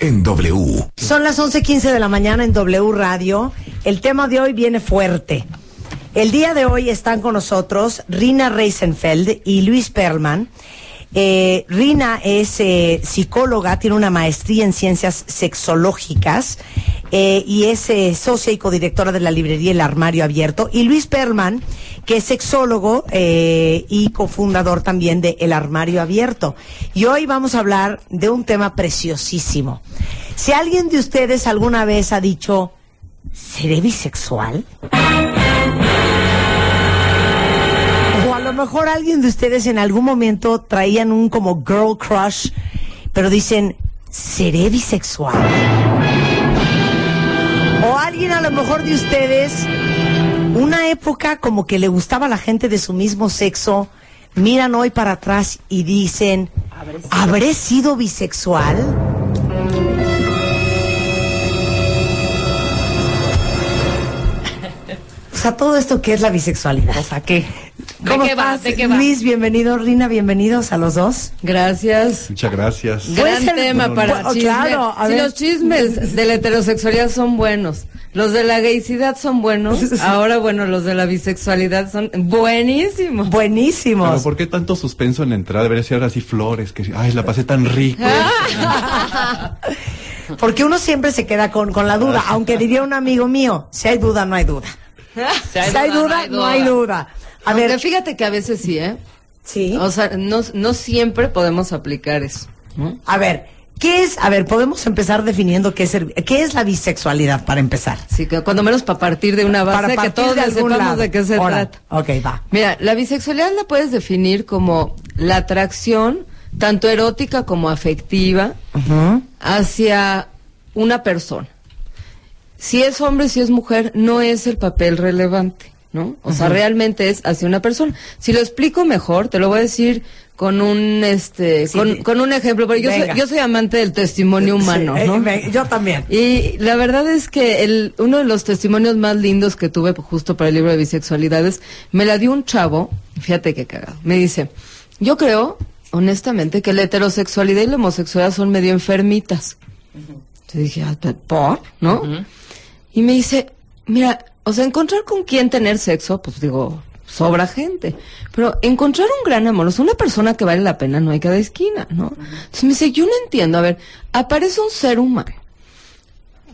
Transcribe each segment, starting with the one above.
En W. Son las 11:15 de la mañana en W Radio. El tema de hoy viene fuerte. El día de hoy están con nosotros Rina Reisenfeld y Luis Perlman. Eh, Rina es eh, psicóloga, tiene una maestría en ciencias sexológicas eh, y es socia y codirectora de la librería El Armario Abierto. Y Luis Perlman, que es sexólogo y cofundador también de El Armario Abierto. Y hoy vamos a hablar de un tema preciosísimo. Si alguien de ustedes alguna vez ha dicho, ¿seré bisexual? Mejor alguien de ustedes en algún momento traían un como girl crush, pero dicen, ¿seré bisexual? O alguien a lo mejor de ustedes, una época como que le gustaba a la gente de su mismo sexo, miran hoy para atrás y dicen, ¿habré sido bisexual? O sea, todo esto que es la bisexualidad. O sea, ¿qué? ¿De ¿Cómo va? estás? ¿De qué va? Luis, bienvenido. Rina, bienvenidos a los dos. Gracias. Muchas gracias. Gran ser- tema para Bueno, chisme. claro, a si ver. los chismes de la heterosexualidad son buenos, los de la gaycidad son buenos, ahora bueno, los de la bisexualidad son buenísimos. Buenísimos. Pero ¿por qué tanto suspenso en la entrada? Debería ser así flores, que ay, la pasé tan rico. Porque uno siempre se queda con, con la duda, aunque diría un amigo mío, si hay duda, no hay duda. Si hay, duda, no hay duda. A Aunque ver, fíjate que a veces sí, ¿eh? sí. O sea, no, no siempre podemos aplicar eso. ¿no? A ver, ¿qué es? A ver, podemos empezar definiendo qué es, el- qué es la bisexualidad para empezar. Así que cuando menos para partir de una base para que todos de sepamos lado. de qué se Ahora, trata. Ok, va. Mira, la bisexualidad la puedes definir como la atracción, tanto erótica como afectiva, Ujú. hacia una persona. Si es hombre, si es mujer, no es el papel relevante, ¿no? O sea, realmente es hacia una persona. Si lo explico mejor, te lo voy a decir con un este Sí, con, un ejemplo, porque yo soy, yo soy amante del testimonio humano, Sí, eh, ¿no? yo también. Y la verdad es que el, uno de los testimonios más lindos que tuve justo para el libro de bisexualidades, me la dio un chavo, fíjate qué cagado, me dice, yo creo, honestamente, que la heterosexualidad y la homosexualidad son medio enfermitas. Yo dije, "Ah, ¿por? ¿No? Y me dice, mira, o sea, encontrar con quién tener sexo, pues digo, sobra gente. Pero encontrar un gran amor, o sea, una persona que vale la pena, no hay cada esquina, ¿no? Entonces me dice, yo no entiendo, a ver, aparece un ser humano,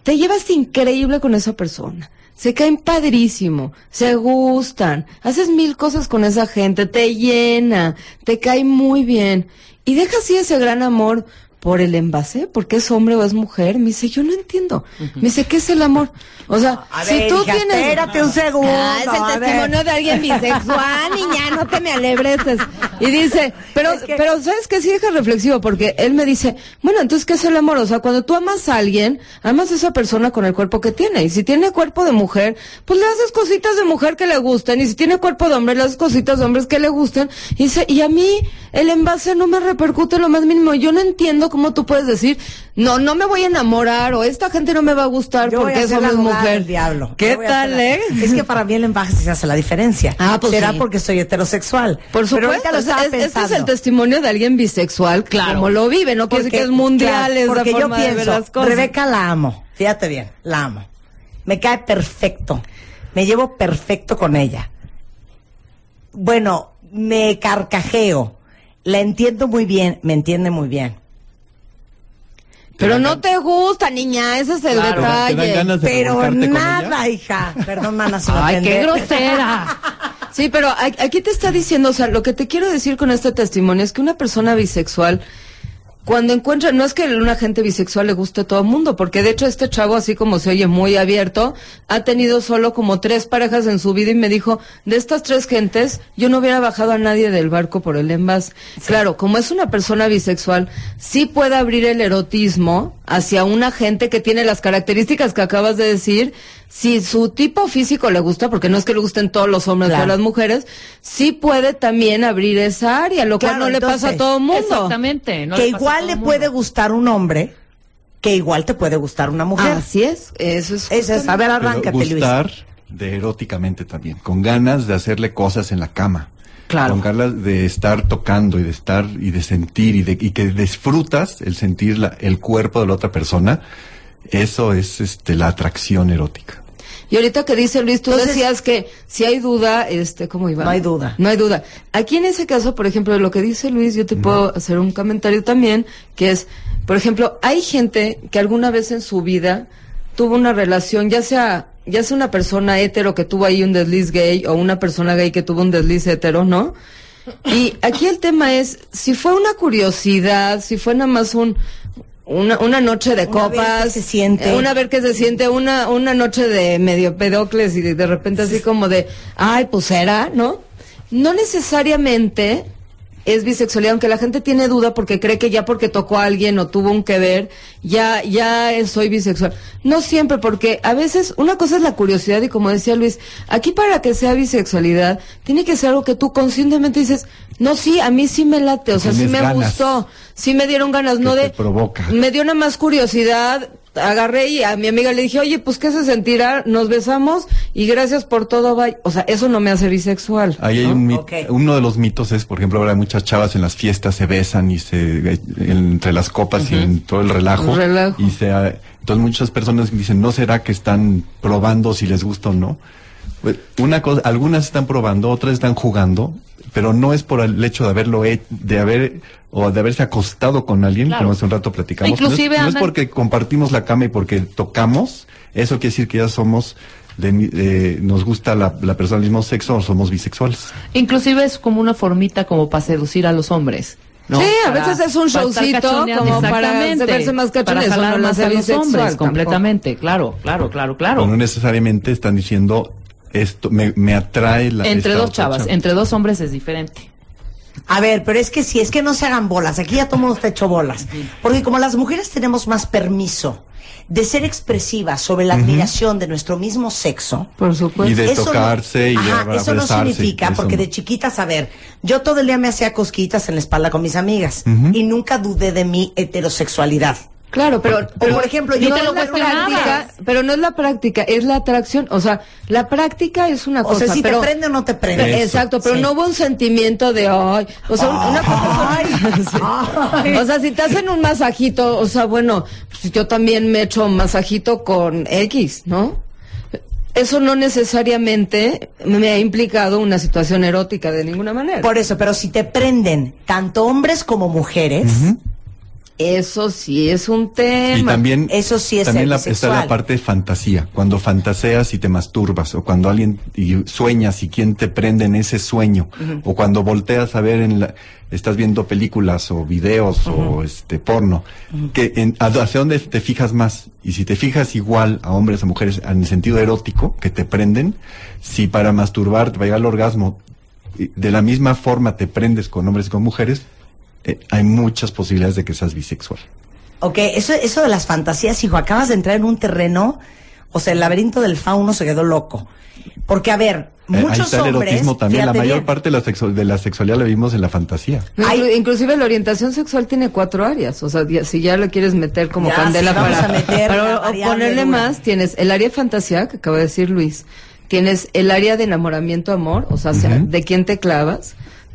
te llevas increíble con esa persona. Se caen padrísimo, se gustan, haces mil cosas con esa gente, te llena, te cae muy bien. Y deja así ese gran amor por el envase, porque es hombre o es mujer. Me dice, yo no entiendo. Me dice, ¿qué es el amor? O sea, A si ver, tú hija, tienes... espérate un segundo. Ah, es el ver. testimonio de alguien bisexual, niña, no te me alebreces. Y dice, pero, Es que- pero ¿sabes qué? Sí deja reflexivo, porque él me dice, bueno, entonces, ¿qué es el amor? O sea, cuando tú amas a alguien, amas a esa persona con el cuerpo que tiene. Y si tiene cuerpo de mujer, pues le haces cositas de mujer que le gusten. Y si tiene cuerpo de hombre, le haces cositas de hombres que le gusten. Y dice, y a mí, el envase no me repercute lo más mínimo. Yo no entiendo cómo tú puedes decir, no, no me voy a enamorar, o esta gente no me va a gustar Yo porque eso es mujer. diablo. ¿Qué tal, eh? Es que para mí el envaje se hace la diferencia. Ah, pues Será sí. porque soy heterosexual. Por supuesto, lo o sea, es- este es el testimonio de alguien bisexual, Claro. como lo vive, no quiere decir que es mundial claro, esa porque forma yo de ver pienso, las cosas. Rebeca la amo, fíjate bien, la amo. Me cae perfecto, me llevo perfecto con ella. Bueno, me carcajeo, la entiendo muy bien, me entiende muy bien. Pero no te gusta, niña, ese es el Claro, ¿te dan detalle. de Pero nada, hija. Perdón, mana, si me Ay, qué grosera. Sí, pero aquí te está diciendo, o sea, lo que te quiero decir con este testimonio es que una persona bisexual, cuando encuentra, no es que a una gente bisexual le guste a todo el mundo, porque de hecho este chavo, así como se oye muy abierto, ha tenido solo como tres parejas en su vida y me dijo, de estas tres gentes, yo no hubiera bajado a nadie del barco por el envase. Claro, como es una persona bisexual, sí puede abrir el erotismo, hacia una gente que tiene las características que acabas de decir, si su tipo físico le gusta, porque no es que le gusten todos los hombres, Claro. todas las mujeres, sí puede también abrir esa área, lo cual Claro, no le pasa a todo el mundo. Exactamente. no que le igual le puede gustar un hombre, que igual te puede gustar una mujer. Así es, eso es. A ver, Pero arráncate, Luis. gustar de eróticamente también, con ganas de hacerle cosas en la cama. Claro. Con de estar tocando y de estar y de sentir y, de, y que disfrutas el sentir la- el cuerpo de la otra persona. Eso es este, la atracción erótica. Y ahorita que dice Luis, tú Entonces- decías que si hay duda, este, ¿cómo iba? No hay duda. No hay duda. Aquí en ese caso, por ejemplo, de lo que dice Luis, yo te puedo hacer un comentario también, que es, por ejemplo, hay gente que alguna vez en su vida tuvo una relación, ya sea, ya sea una persona hetero que tuvo ahí un desliz gay o una persona gay que tuvo un desliz hetero, ¿no? Y aquí el tema es, si fue una curiosidad, si fue nada más un, una, una noche de Una vez copas, que se siente. eh, una vez que se siente una, una noche de medio pedocles y de, de repente así como de, ay, pues era, ¿no? No necesariamente es bisexualidad, aunque la gente tiene duda porque cree que ya porque tocó a alguien o tuvo un que ver, ya, ya soy bisexual. No siempre, porque a veces una cosa es la curiosidad y como decía Luis, aquí para que sea bisexualidad, tiene que ser algo que tú conscientemente dices, no, sí, a mí sí me late, o sea, sí me ganas. gustó, sí me dieron ganas, no te de... provoca. Me dio nada más curiosidad, agarré y a mi amiga le dije, oye, pues qué se sentirá, nos besamos y gracias por todo, bye. O sea, eso no me hace bisexual. Ahí hay ¿no? un mit- Ok. uno de los mitos es, por ejemplo, ahora muchas chavas en las fiestas se besan y se eh, entre las copas y en todo el relajo, relajo. y se entonces muchas personas dicen, ¿no será que están probando si les gusta o no? Pues, una cosa, algunas están probando, otras están jugando, pero no es por el hecho de haberlo he- de haber o de haberse acostado con alguien, Claro. como hace un rato platicamos. Inclusive no, es, no es andan- porque compartimos la cama y porque tocamos, eso quiere decir que ya somos de mi- eh, nos gusta la, la persona del mismo sexo o somos bisexuales. Inclusive es como una formita como para seducir a los hombres. ¿no? Sí, a Para- veces es un para showcito como para verse más Para cachones, eso jalar más a los hombres, tampoco. completamente. Claro, claro, claro, claro. Pero no necesariamente están diciendo esto me, me atrae la entre dos chavas, chava. entre dos hombres es diferente. A ver, pero es que sí, es que no se hagan bolas. Aquí ya todo el mundo está hecho bolas. Porque como las mujeres tenemos más permiso de ser expresivas sobre la admiración de nuestro mismo sexo. Por supuesto. Y de eso no- tocarse y de Ajá, eso no significa, eso porque no. de chiquitas, a ver, yo todo el día me hacía cosquillitas en la espalda con mis amigas y nunca dudé de mi heterosexualidad. Claro, pero, O, por ejemplo, no yo es no la práctica, pero no es la práctica, es la atracción, o sea, la práctica es una o cosa, sea, si pero te prende o no te prende. Eso. Exacto, pero Sí. no hubo un sentimiento de ay, o sea, una cosa Ay. O sea, si te hacen un masajito, o sea, bueno, pues yo también me echo un masajito con X, ¿no? Eso no necesariamente me ha implicado una situación erótica de ninguna manera. Por eso, pero si te prenden tanto hombres como mujeres, Eso sí es un tema. Y también, Eso sí es también la, está la parte de fantasía, cuando fantaseas y te masturbas, o cuando alguien y sueñas y quién te prende en ese sueño, o cuando volteas a ver en la, estás viendo películas o videos o este porno, que en, a- hacia dónde te fijas más, y si te fijas igual a hombres o mujeres en el sentido erótico que te prenden, si para masturbar te va a llegar al orgasmo, de la misma forma te prendes con hombres y con mujeres, eh, hay muchas posibilidades de que seas bisexual. Ok, eso, eso de las fantasías, hijo, acabas de entrar en un terreno, o sea, el laberinto del fauno se quedó loco. Porque, a ver, Eh, muchos Ahí está el hombres. erotismo también. La mayor bien, parte de la, de la sexualidad la vimos en la fantasía. No, Hay- inclu- inclusive la orientación sexual tiene cuatro áreas, o sea, ya- si ya lo quieres meter como Ya, candela vamos para, a meter para ponerle más, tienes el área de fantasía, que acaba de decir Luis, tienes el área de enamoramiento, amor, o sea, sea, Ujú. de quién te clavas,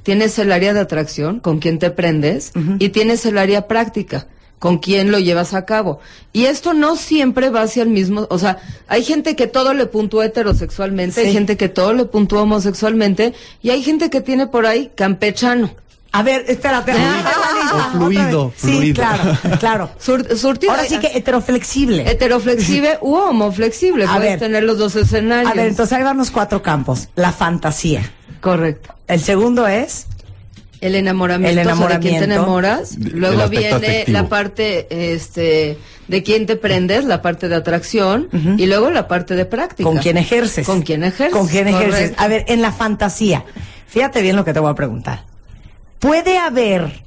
tienes el área de atracción, con quién te prendes, y tienes el área práctica, con quién lo llevas a cabo. Y esto no siempre va hacia el mismo, o sea, hay gente que todo le puntúa heterosexualmente, Sí. hay gente que todo le puntúa homosexualmente, y hay gente que tiene por ahí campechano. A ver, espérate. O fluido, Sí, fluido. claro, claro. Sur- surtido. Ahora sí que heteroflexible. heteroflexible u homoflexible. A Puedes ver. tener los dos escenarios. A ver, entonces ahí van los cuatro campos. La fantasía. Correcto. El segundo es El enamoramiento, El o sea, de quién te enamoramiento. enamoras. Luego viene afectivo. la parte este de quién te prendes, la parte de atracción y luego la parte de práctica. con quién ejerces. Con quién ejerces. Con quién ejerces. correcto. A ver, en la fantasía. Fíjate bien lo que te voy a preguntar. ¿Puede haber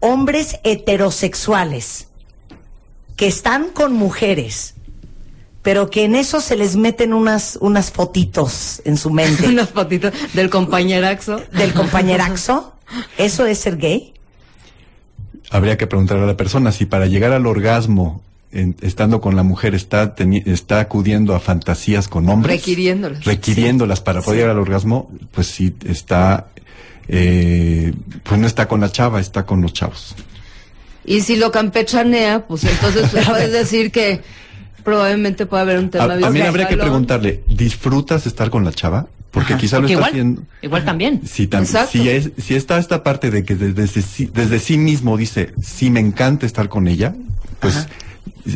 hombres heterosexuales que están con mujeres, pero que en eso se les meten unas, unas fotitos en su mente Unas fotitos del compañeraxo. del compañeraxo, ¿eso es ser gay? Habría que preguntarle a la persona si para llegar al orgasmo, en- estando con la mujer, está, teni- está acudiendo a fantasías con hombres. Requiriéndolas. Requiriéndolas para poder llegar al orgasmo, pues sí está, eh, pues no está con la chava, está con los chavos. Y si lo campechanea, pues entonces puedes decir que probablemente puede haber un tema A, también bisexual. habría que preguntarle, ¿disfrutas estar con la chava? Porque quizá lo está igual, haciendo. igual también. Si, tam- si, es, si está esta parte de que desde, desde, sí, desde sí mismo dice, sí me encanta estar con ella, pues,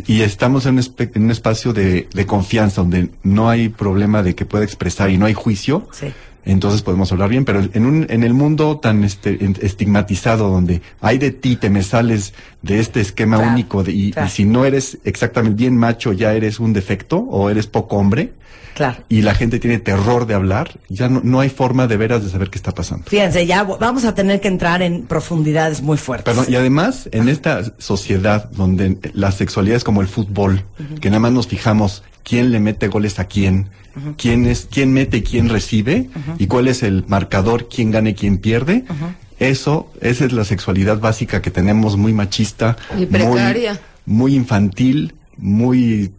y estamos en un, espe- en un espacio de, de confianza donde no hay problema de que pueda expresar y no hay juicio, Sí. entonces podemos hablar bien, pero en, un, en el mundo tan este, estigmatizado donde hay de ti, te me sales de este esquema Claro, único de- y, claro. y si no eres exactamente bien macho, ya eres un defecto o eres poco hombre, Claro. y la gente tiene terror de hablar, ya no, no hay forma de veras de saber qué está pasando. Fíjense, ya vamos a tener que entrar en profundidades muy fuertes. Perdón, y además, en esta sociedad donde la sexualidad es como el fútbol, que nada más nos fijamos quién le mete goles a quién, quién es, quién mete y quién recibe, y cuál es el marcador, quién gana y quién pierde. Eso, esa es la sexualidad básica que tenemos muy machista, Y precaria. muy, muy infantil, muy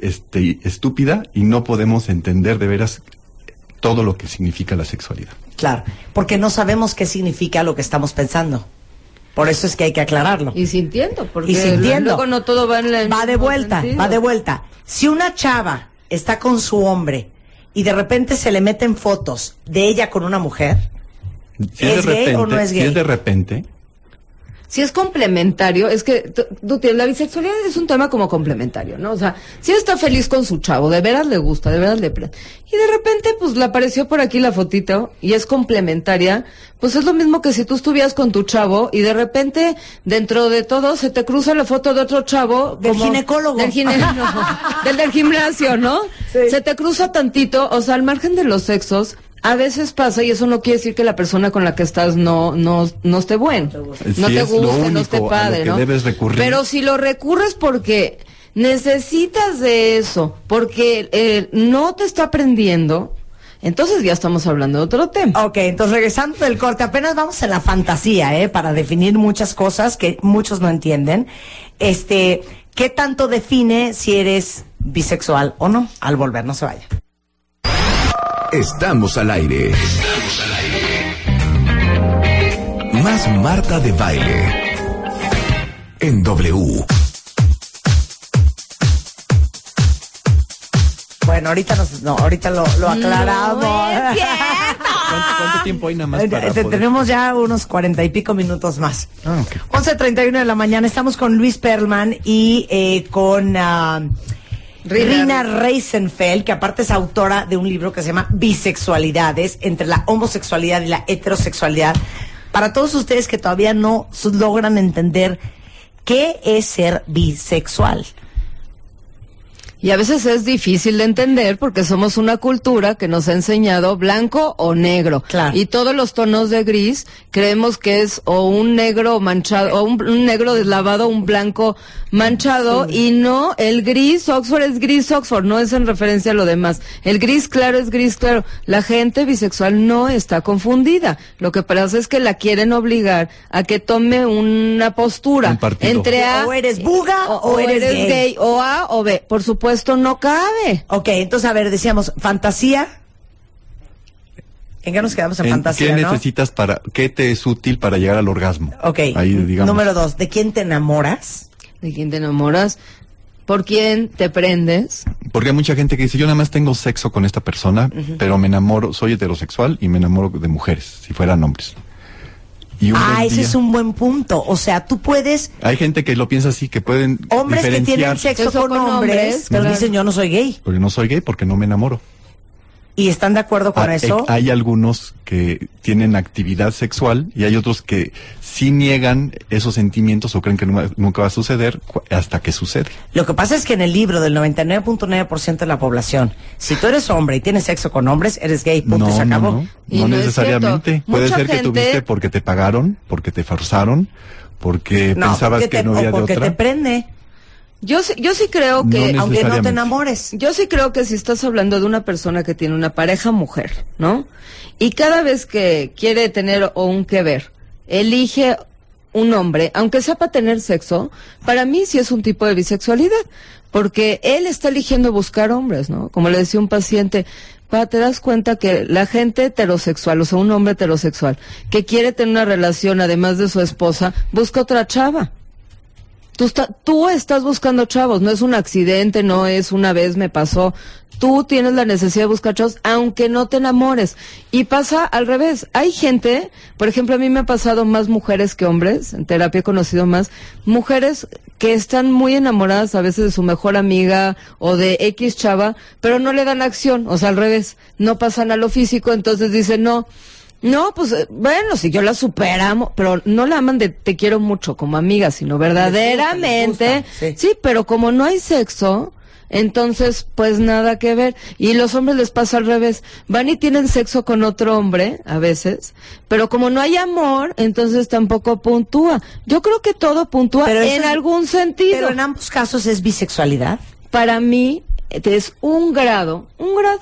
este, estúpida, y no podemos entender de veras todo lo que significa la sexualidad. Claro, porque no sabemos qué significa lo que estamos pensando. Por eso es que hay que aclararlo. Y sintiendo, porque Y sintiendo. luego no todo va en el Va de vuelta, sentido. va de vuelta. Si una chava está con su hombre y de repente se le meten fotos de ella con una mujer, Si ¿Es de gay repente, o no es si es de repente, Si es complementario, es que tú- tienes- la bisexualidad es un tema como complementario, ¿no? O sea, si está feliz con su chavo, de veras le gusta, de veras le... Y de repente, pues, le apareció por aquí la fotito y es complementaria, pues es lo mismo que si tú estuvieras con tu chavo y de repente, dentro de todo, se te cruza la foto de otro chavo. Del ginecólogo. Del, gine- no, del del gimnasio, ¿no? Sí. Se te cruza tantito, o sea, al margen de los sexos, a veces pasa y eso no quiere decir que la persona con la que estás no no no esté bueno, Si no te guste, no esté a padre, ¿no? debes recurrir. Pero si lo recurres porque necesitas de eso, porque eh, no te está aprendiendo, entonces ya estamos hablando de otro tema. Ok, entonces regresando del corte, apenas vamos en la fantasía, ¿eh? Para definir muchas cosas que muchos no entienden. Este, ¿qué tanto define si eres bisexual o no? Al volver, no se vaya. Estamos al aire. Más Marta de Baile. En W. Bueno, ahorita nos, no, ahorita lo, lo aclaramos. ¿cuánto, cuánto tiempo hay nada más para poder- Tenemos ya unos cuarenta y pico minutos más. Ah, ok. 11.31 de la mañana, estamos con Luis Perlman y eh, con ah, Rina. Rina Reisenfeld, que aparte es autora de un libro que se llama Bisexualidades, entre la homosexualidad y la heterosexualidad. Para todos ustedes que todavía no logran entender qué es ser bisexual. Y a veces es difícil de entender porque somos una cultura que nos ha enseñado blanco o negro. Claro. Y todos los tonos de gris creemos que es o un negro manchado, o un, un negro deslavado, un blanco manchado. Y no, el gris Oxford es gris Oxford, no es en referencia a lo demás. El gris claro es gris claro. La gente bisexual no está confundida. Lo que pasa es que la quieren obligar a que tome una postura Un entre A O eres buga o eres gay. o A o B. Por supuesto, no cabe. Ok, entonces a ver, decíamos, fantasía. ¿En qué nos quedamos en, En- fantasía, ¿Qué no? necesitas para, qué te es útil para llegar al orgasmo? Ok, Ahí, digamos. número dos, ¿de quién te enamoras? ¿De quién te enamoras? ¿Por quién te prendes? Porque hay mucha gente que dice, yo nada más tengo sexo con esta persona, pero me enamoro, soy heterosexual y me enamoro de mujeres, si fueran hombres. Y un Ah, buen ese día- es un buen punto. O sea, tú puedes, Hay gente que lo piensa así, que pueden hombres que tienen sexo Sexo con, con hombres, hombres, pero claro. dicen yo no soy gay. Porque no soy gay, porque no me enamoro. ¿Y están de acuerdo con Ah, eso? eh, Hay algunos que tienen actividad sexual y hay otros que sí niegan esos sentimientos o creen que nunca, nunca va a suceder hasta que sucede. Lo que pasa es que en el libro del 99.9% de la población, si tú eres hombre y tienes sexo con hombres, eres gay, punto, y se no, acabó. no, Y no no es necesariamente. Puede Mucha ser que tuviste porque te pagaron, porque te forzaron, porque pensabas porque que te- no había o de otra. te prende. Yo sí, yo sí creo No que, Aunque no te enamores. yo sí creo que si estás hablando de una persona que tiene una pareja mujer, ¿no? Y cada vez que quiere tener o un que ver, elige un hombre, aunque sea para tener sexo, para mí sí es un tipo de bisexualidad, porque él está eligiendo buscar hombres, ¿no? Como le decía un paciente, pa, te das cuenta que la gente heterosexual, o sea, un hombre heterosexual, que quiere tener una relación además de su esposa, busca otra chava. Tú, está- estás buscando chavos, no es un accidente, no es una vez me pasó. Tú tienes la necesidad de buscar chavos, aunque no te enamores. Y pasa al revés. Hay gente, por ejemplo, a mí me ha pasado más mujeres que hombres, en terapia he conocido más, mujeres que están muy enamoradas a veces de su mejor amiga o de X chava, pero no le dan acción, o sea, al revés, no pasan a lo físico, entonces dicen, no, no, pues eh, bueno, si yo la superamos, pero no la aman de te quiero mucho como amiga, sino verdaderamente. gusta, sí. sí, pero como no hay sexo, entonces pues nada que ver. Y los hombres les pasa al revés. Van y tienen sexo con otro hombre, a veces, pero como no hay amor, entonces tampoco puntúa. Yo creo que todo puntúa Pero en es- algún sentido. Pero en ambos casos es bisexualidad. Para mí es un grado, un grado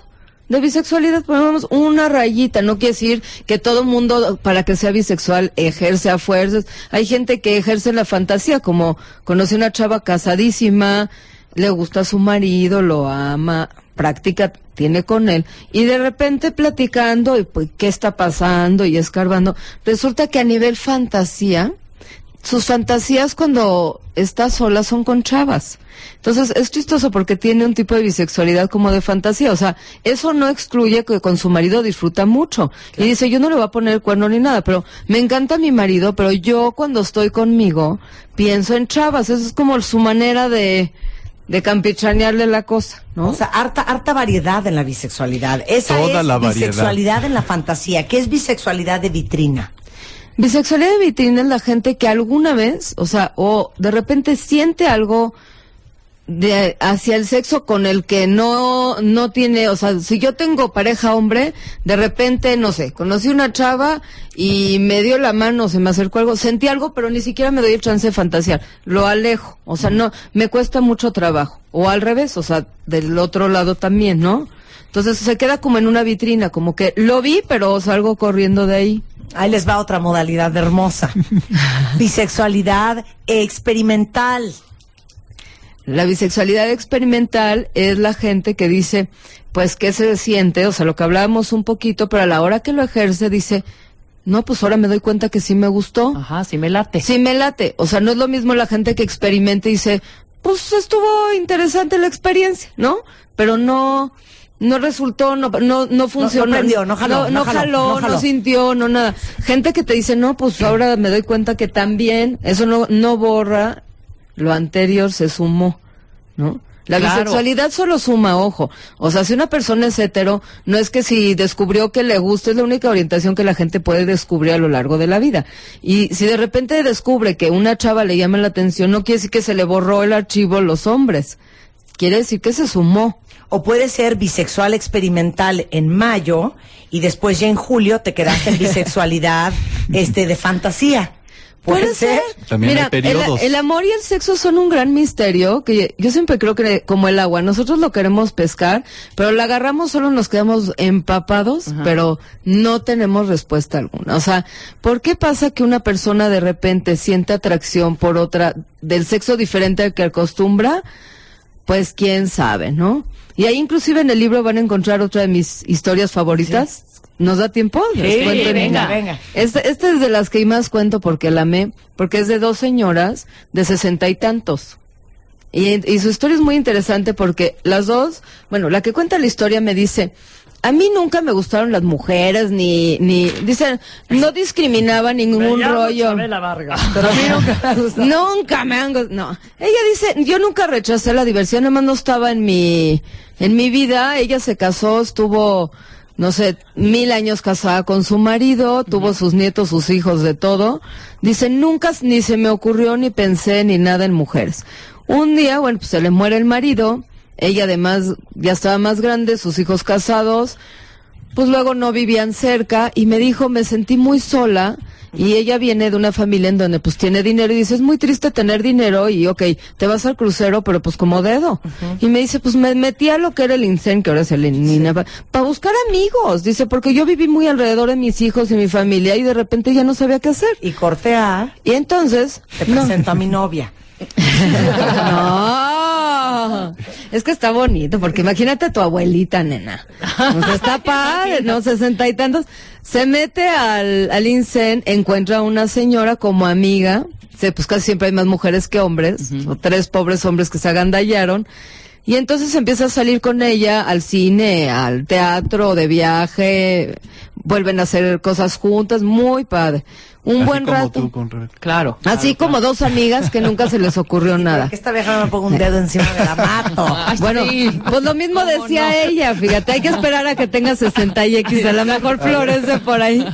de bisexualidad, ponemos una rayita, no quiere decir que todo mundo para que sea bisexual ejerce a fuerzas. Hay gente que ejerce la fantasía, como conoce una chava casadísima, le gusta a su marido, lo ama, práctica tiene con él y de repente platicando y pues qué está pasando y escarbando, resulta que a nivel fantasía sus fantasías cuando está sola son con chavas. Entonces es chistoso porque tiene un tipo de bisexualidad como de fantasía. O sea, eso no excluye que con su marido disfruta mucho. Y dice, yo no le voy a poner el cuerno ni nada, pero me encanta mi marido, pero yo cuando estoy conmigo pienso en chavas. Esa es como su manera de, de campechanearle la cosa, ¿no? O sea, harta, harta variedad en la bisexualidad. Esa Toda es la variedad. bisexualidad en la fantasía. ¿Qué es bisexualidad de vitrina? Bisexualidad de vitrina es la gente que alguna vez, o sea, o de repente siente algo de hacia el sexo con el que no no tiene, o sea, si yo tengo pareja hombre, de repente no sé, conocí una chava y me dio la mano, se me acercó algo, sentí algo, pero ni siquiera me doy el chance de fantasear, lo alejo, o sea, no me cuesta mucho trabajo, o al revés, o sea, del otro lado también, ¿no? Entonces se queda como en una vitrina, como que lo vi, pero salgo corriendo de ahí. Ahí les va otra modalidad hermosa. Bisexualidad experimental. La bisexualidad experimental es la gente que dice, pues, ¿qué se siente? O sea, lo que hablábamos un poquito, pero a la hora que lo ejerce dice, no, pues ahora me doy cuenta que sí me gustó. Ajá, sí me late. Sí me late. O sea, no es lo mismo la gente que experimenta y dice, pues estuvo interesante la experiencia, ¿no? Pero no, no resultó, no, no, no funcionó. prendió, no jaló, no, no jaló, jaló, no jaló. no sintió, no nada. Gente que te dice, no, pues ahora me doy cuenta que también, eso no, no borra lo anterior se sumó, ¿no? La Claro. bisexualidad solo suma, ojo. O sea, si una persona es hetero, no es que si descubrió que le gusta, es la única orientación que la gente puede descubrir a lo largo de la vida. Y si de repente descubre que una chava le llama la atención, no quiere decir que se le borró el archivo los hombres. Quiere decir que se sumó. O puede ser bisexual experimental en mayo y después ya en julio te quedaste en bisexualidad este de fantasía. Puede ser. También Mira, hay periodos. El, el amor y el sexo son un gran misterio que yo siempre creo que como el agua, nosotros lo queremos pescar, pero la agarramos solo nos quedamos empapados, pero no tenemos respuesta alguna. O sea, ¿por qué pasa que una persona de repente siente atracción por otra del sexo diferente al que acostumbra? Pues quién sabe, ¿no? Y ahí inclusive en el libro van a encontrar otra de mis historias favoritas. ¿Nos da tiempo? Les Sí, cuento venga. venga. Esta este es de las que más cuento porque la amé, porque es de dos señoras de sesenta y tantos. Y, y su historia es muy interesante porque las dos, bueno, la que cuenta la historia me dice, a mí nunca me gustaron las mujeres, ni, ni, dicen, no discriminaba ningún rollo. Pero a mí nunca me gustó. Nunca me han no. Ella dice, yo nunca rechacé la diversión, además no estaba en mi, en mi vida. Ella se casó, estuvo, no sé, mil años casada con su marido, tuvo sus nietos, sus hijos, de todo. Dice, nunca ni se me ocurrió ni pensé ni nada en mujeres. Un día, bueno, pues se le muere el marido, ella además ya estaba más grande, sus hijos casados, pues luego no vivían cerca y me dijo, me sentí muy sola. Y ella viene de una familia en donde pues tiene dinero y dice, es muy triste tener dinero y ok, te vas al crucero, pero pues como dedo. Y me dice, pues me metí a lo que era el INSEN, que ahora es el ININA, para buscar amigos. Dice, porque yo viví muy alrededor de mis hijos y mi familia y de repente ya no sabía qué hacer. Y cortea, Y entonces... te no. presento a mi novia. No, es que está bonito, porque imagínate a tu abuelita, nena. Está padre, ¿no? Sesenta y tantos. Se mete al, al INSEN, encuentra a una señora como amiga. Se, pues casi siempre hay más mujeres que hombres, o tres pobres hombres que se agandallaron. Y entonces empieza a salir con ella al cine, al teatro, de viaje, vuelven a hacer cosas juntas, muy padre. Un Así buen como rato. tú con Rebeca. Claro. Así como dos amigas que nunca se les ocurrió nada. Que esta vieja no me ponga un dedo encima de la mato. Ay, Bueno, sí. pues lo mismo ¿Cómo decía no? ella, fíjate, hay que esperar a que tenga 60 y X, a lo mejor florece por ahí.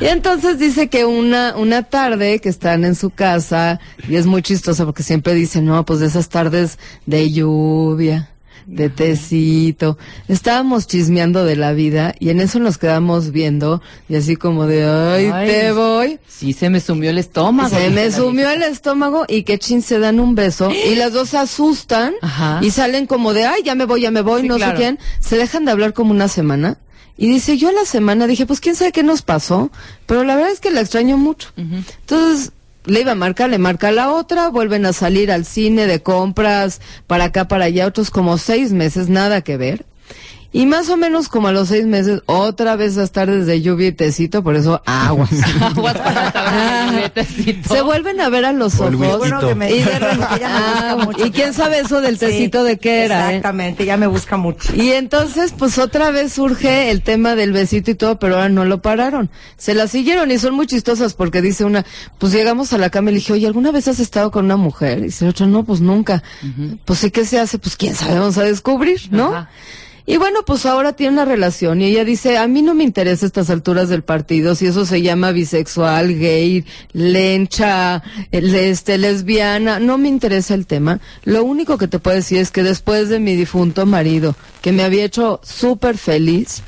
Y entonces dice que una, una tarde que están en su casa, y es muy chistosa porque siempre dice, no, pues de esas tardes de lluvia, de tecito, estábamos chismeando de la vida y en eso nos quedamos viendo y así como de, ay, Ay, te voy. Sí, se me sumió el estómago. Se me sumió el estómago y que chin se dan un beso y las dos se asustan Ajá. y salen como de, ay, ya me voy, ya me voy, Sí, no claro. sé quién. Se dejan de hablar como una semana. Y dice, yo a la semana dije, pues quién sabe qué nos pasó, pero la verdad es que la extraño mucho. Entonces, le iba a marcar, le marca la otra, vuelven a salir al cine de compras, para acá, para allá, otros como seis meses, nada que ver. Y más o menos como a los seis meses, otra vez las tardes de lluvia y tecito, por eso aguas. Aguas de tecito. Se vuelven a ver a los ojos. Bueno, que me Y de repente- me busca Ah, mucho. ¿y quién sabe eso del tecito de qué era, eh? Exactamente, ya me busca mucho. Y entonces, pues otra vez surge el tema del besito y todo, pero ahora no lo pararon. Se la siguieron y son muy chistosas porque dice una, pues llegamos a la cama y le dije, oye, ¿alguna vez has estado con una mujer? Y dice la otra, no, pues nunca. Pues sí, ¿qué se hace? Pues quién sabe, vamos a descubrir, ¿no? Ajá. Y bueno, pues ahora tiene una relación y ella dice, a mí no me interesa estas alturas del partido, si eso se llama bisexual, gay, lencha, este, lesbiana, no me interesa el tema. Lo único que te puedo decir es que después de mi difunto marido, que me había hecho súper feliz,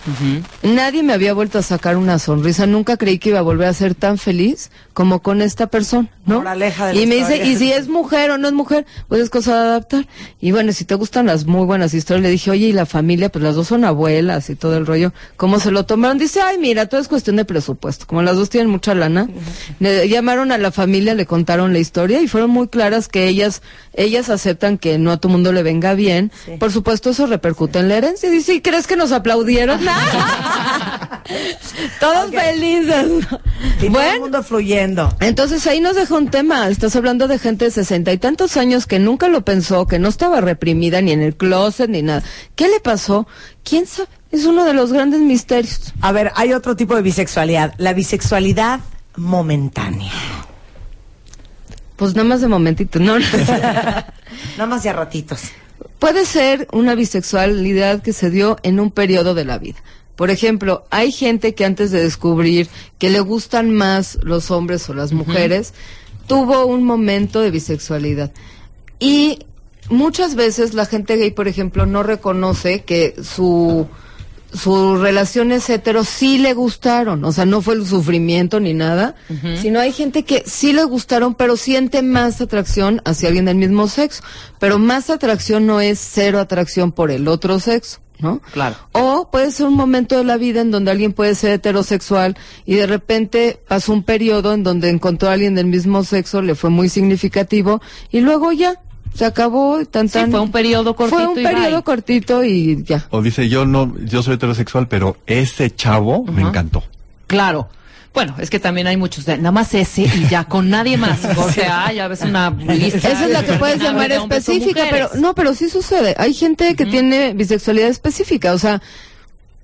nadie me había vuelto a sacar una sonrisa, nunca creí que iba a volver a ser tan feliz como con esta persona, ¿no? Moraleja de la y me dice, y si es mujer o no es mujer, pues es cosa de adaptar. Y bueno, si te gustan las muy buenas historias, le dije, oye, y la familia, pues las dos son abuelas y todo el rollo, ¿cómo se lo tomaron? Dice, ay, mira, todo es cuestión de presupuesto. Como las dos tienen mucha lana, le llamaron a la familia, le contaron la historia y fueron muy claras que ellas, ellas aceptan que no a todo mundo le venga bien. Por supuesto, eso repercute en la herencia. Dice, ¿y crees que nos aplaudieron? Todos felices. Y todo el mundo fluyendo. entonces ahí nos deja un tema. Estás hablando de gente de sesenta y tantos años que nunca lo pensó, que no estaba reprimida ni en el closet ni nada. ¿Qué le pasó? ¿Quién sabe? Es uno de los grandes misterios. A ver, hay otro tipo de bisexualidad, la bisexualidad momentánea. Pues nada más de momentito, ¿no? Nada más ya ratitos. Puede ser una bisexualidad que se dio en un periodo de la vida. Por ejemplo, hay gente que antes de descubrir que le gustan más los hombres o las mujeres, tuvo un momento de bisexualidad. Y muchas veces la gente gay, por ejemplo, no reconoce que su sus relaciones hetero sí le gustaron, o sea, no fue el sufrimiento ni nada, sino hay gente que sí le gustaron, pero siente más atracción hacia alguien del mismo sexo, pero más atracción no es cero atracción por el otro sexo, ¿no? Claro. O puede ser un momento de la vida en donde alguien puede ser heterosexual y de repente pasó un periodo en donde encontró a alguien del mismo sexo, le fue muy significativo y luego ya se acabó, tan Sí, fue un periodo Fue cortito un y periodo bye. cortito y ya. O dice, yo no, yo soy heterosexual, pero ese chavo me encantó. Claro. Bueno, es que también hay muchos, de, nada más ese y ya con nadie más. O sea, ya ves una lista. Esa es la que puedes llamar específica, pero no, pero sí sucede. Hay gente que tiene bisexualidad específica, o sea,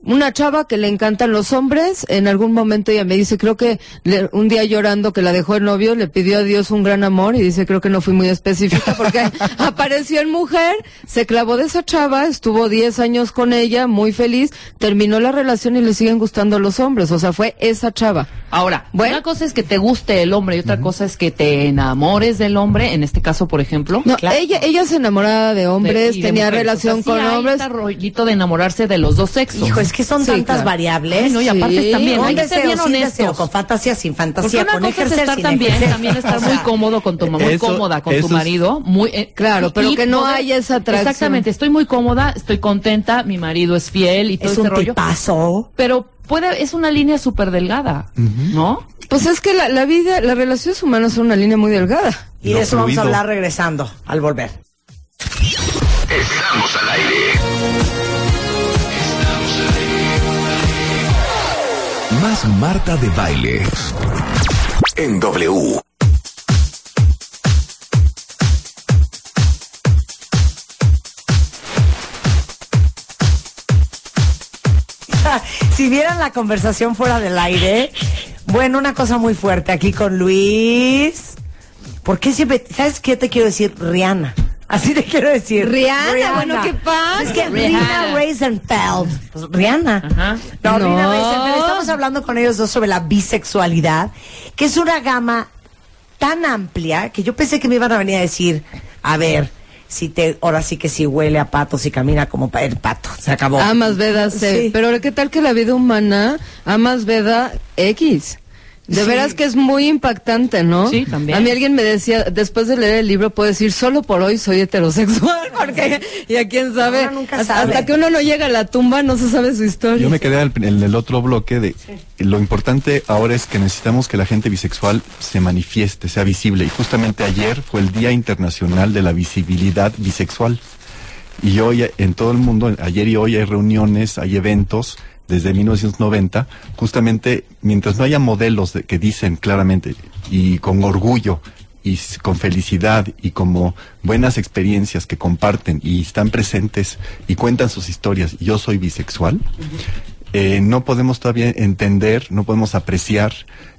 una chava que le encantan los hombres, en algún momento ella me dice, creo que le- un día llorando que la dejó el novio, le pidió a Dios un gran amor y dice, creo que no fui muy específica porque apareció en mujer, se clavó de esa chava, estuvo 10 años con ella, muy feliz, terminó la relación y le siguen gustando los hombres, o sea, fue esa chava. Ahora, Bueno. una cosa es que te guste el hombre y otra cosa es que te enamores del hombre, en este caso, por ejemplo. No, ella, ella se enamoraba de hombres, de- y de tenía relación O sea, sí con hay hombres. este rollito de enamorarse de los dos sexos. Hijo, es que son Sí, tantas claro. variables. Ay, no, y aparte Sí. también, hay que ser bien deseo, honestos. con fantasía, sin Porque fantasía, una con cosa es estar sin también, ejercer. también estar muy cómodo con tu muy eso- cómoda con tu marido, muy eh, Claro, pero que no poder- haya esa atracción. Exactamente, estoy muy cómoda, estoy contenta, mi marido es fiel y todo Es ese un rollo. tipazo. Pero puede es una línea súper delgada, ¿no? Pues es que la, la vida, las relaciones humanas son una línea muy delgada. Y de eso vamos a hablar regresando, al volver. Estamos al aire. Marta de baile. En W. si vieran la conversación fuera del aire, bueno, una cosa muy fuerte aquí con Luis. ¿Por qué siempre, sabes qué te quiero decir? Rihanna. Así te quiero decir. Rihanna, bueno, ¿qué pasa? Es que Rihanna. Reisenfeld. Pues, Rihanna. Ajá. No, No. Rina Reisenfeld. Estamos hablando con ellos dos sobre la bisexualidad, que es una gama tan amplia que yo pensé que me iban a venir a decir, a ver, si te, ahora sí que si huele a pato, si camina como pa- el pato. Se acabó. Amas Veda C. Sí. Pero ¿qué tal que la vida humana amas Veda X? De Sí. veras que es muy impactante, ¿no? Sí, también. A mí alguien me decía, después de leer el libro, puedo decir, solo por hoy soy heterosexual, porque ya quién sabe, nunca hasta, sabe. hasta que uno no llega a la tumba no se sabe su historia. Yo me quedé en el otro bloque de lo importante ahora es que necesitamos que la gente bisexual se manifieste, sea visible. Y justamente ayer fue el Día Internacional de la Visibilidad Bisexual. Y hoy en todo el mundo, ayer y hoy hay reuniones, hay eventos desde 1990, justamente mientras no haya modelos de- que dicen claramente y con orgullo y con felicidad y como buenas experiencias que comparten y están presentes y cuentan sus historias, yo soy bisexual, eh, no podemos todavía entender, no podemos apreciar,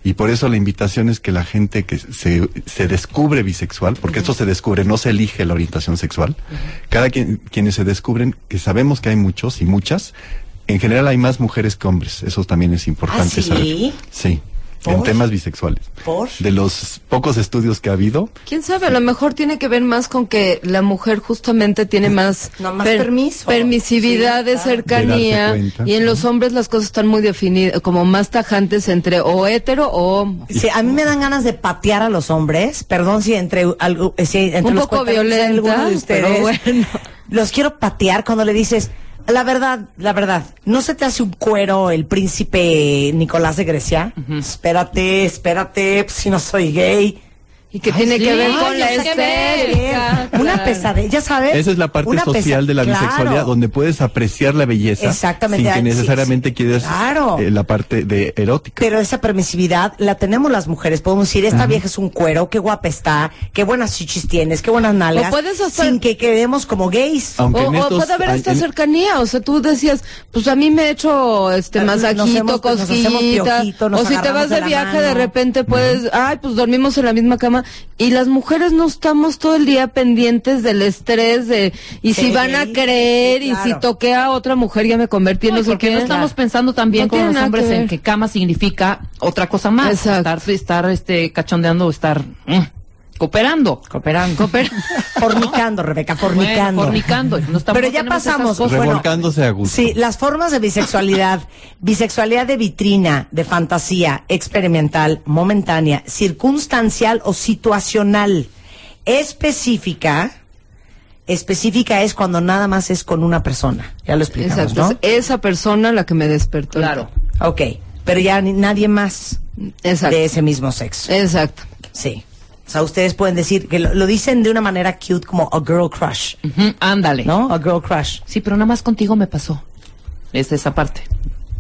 y por eso la invitación es que la gente que se, se descubre bisexual, porque esto se descubre, no se elige la orientación sexual, cada quien, quienes se descubren, que sabemos que hay muchos y muchas, en general hay más mujeres que hombres, eso también es importante ¿Ah, sí? saber. Sí, en temas bisexuales. ¿Por? De los pocos estudios que ha habido, ¿Quién sabe? A lo mejor tiene que ver más con que la mujer justamente tiene más, No, más permiso. permisividad Sí, de cercanía De darse cuenta. y en los hombres las cosas están muy definidas, como más tajantes entre o hetero o homo. Sí, a mí me dan ganas de patear a los hombres. Perdón si entre algo, eh, si entre Un los poco violenta, de ustedes. pero bueno. Los quiero patear cuando le dices, la verdad, la verdad, ¿no se te hace un cuero el príncipe Nicolás de Grecia? Espérate, espérate, pues, si no soy gay. Y que Ay, tiene sí, que ver ay, con la estética. Una pesadilla, ya sabes. esa es la parte Una social pesa- de la Claro. bisexualidad, donde puedes apreciar la belleza Exactamente. sin que sí, necesariamente sí. quieras Claro. eh, la parte de erótica. Pero esa permisividad la tenemos las mujeres. Podemos decir, esta vieja es un cuero, qué guapa está, qué buenas chichis tienes, qué buenas nalgas. O puedes hacer- Sin que quedemos como gays. Aunque O, puede haber esta en- cercanía, o sea, tú decías, pues a mí me he hecho este Ah, masajito, cosquillita, o si te vas de viaje de repente puedes, ay, pues dormimos en la misma cama y las mujeres no estamos todo el día pendientes del estrés de y Sí, si van a creer sí, y si toqué a otra mujer ya me convertí en No, no y sé porque qué. no estamos pensando también No con los hombres que en que cama significa otra cosa más. Exacto. Estar, estar este, cachondeando o estar mm, cooperando. Cooperando. Fornicando, Rebeca, fornicando. Bueno, fornicando. Pero ya pasamos. cosas. bueno, Revolcándose a gusto. Sí, las formas de bisexualidad. bisexualidad de vitrina, de fantasía, experimental, momentánea, circunstancial o situacional. Específica. Específica es cuando nada más es con una persona. Ya lo explicamos, Exacto, ¿no? es esa persona la que me despertó. Claro. Ok, pero ya ni- nadie más Exacto. de ese mismo sexo. Exacto. Sí. O sea, ustedes pueden decir que lo, lo dicen de una manera cute como a girl crush, ándale. ¿no? A girl crush. Sí, pero nada más contigo me pasó. Es esa parte.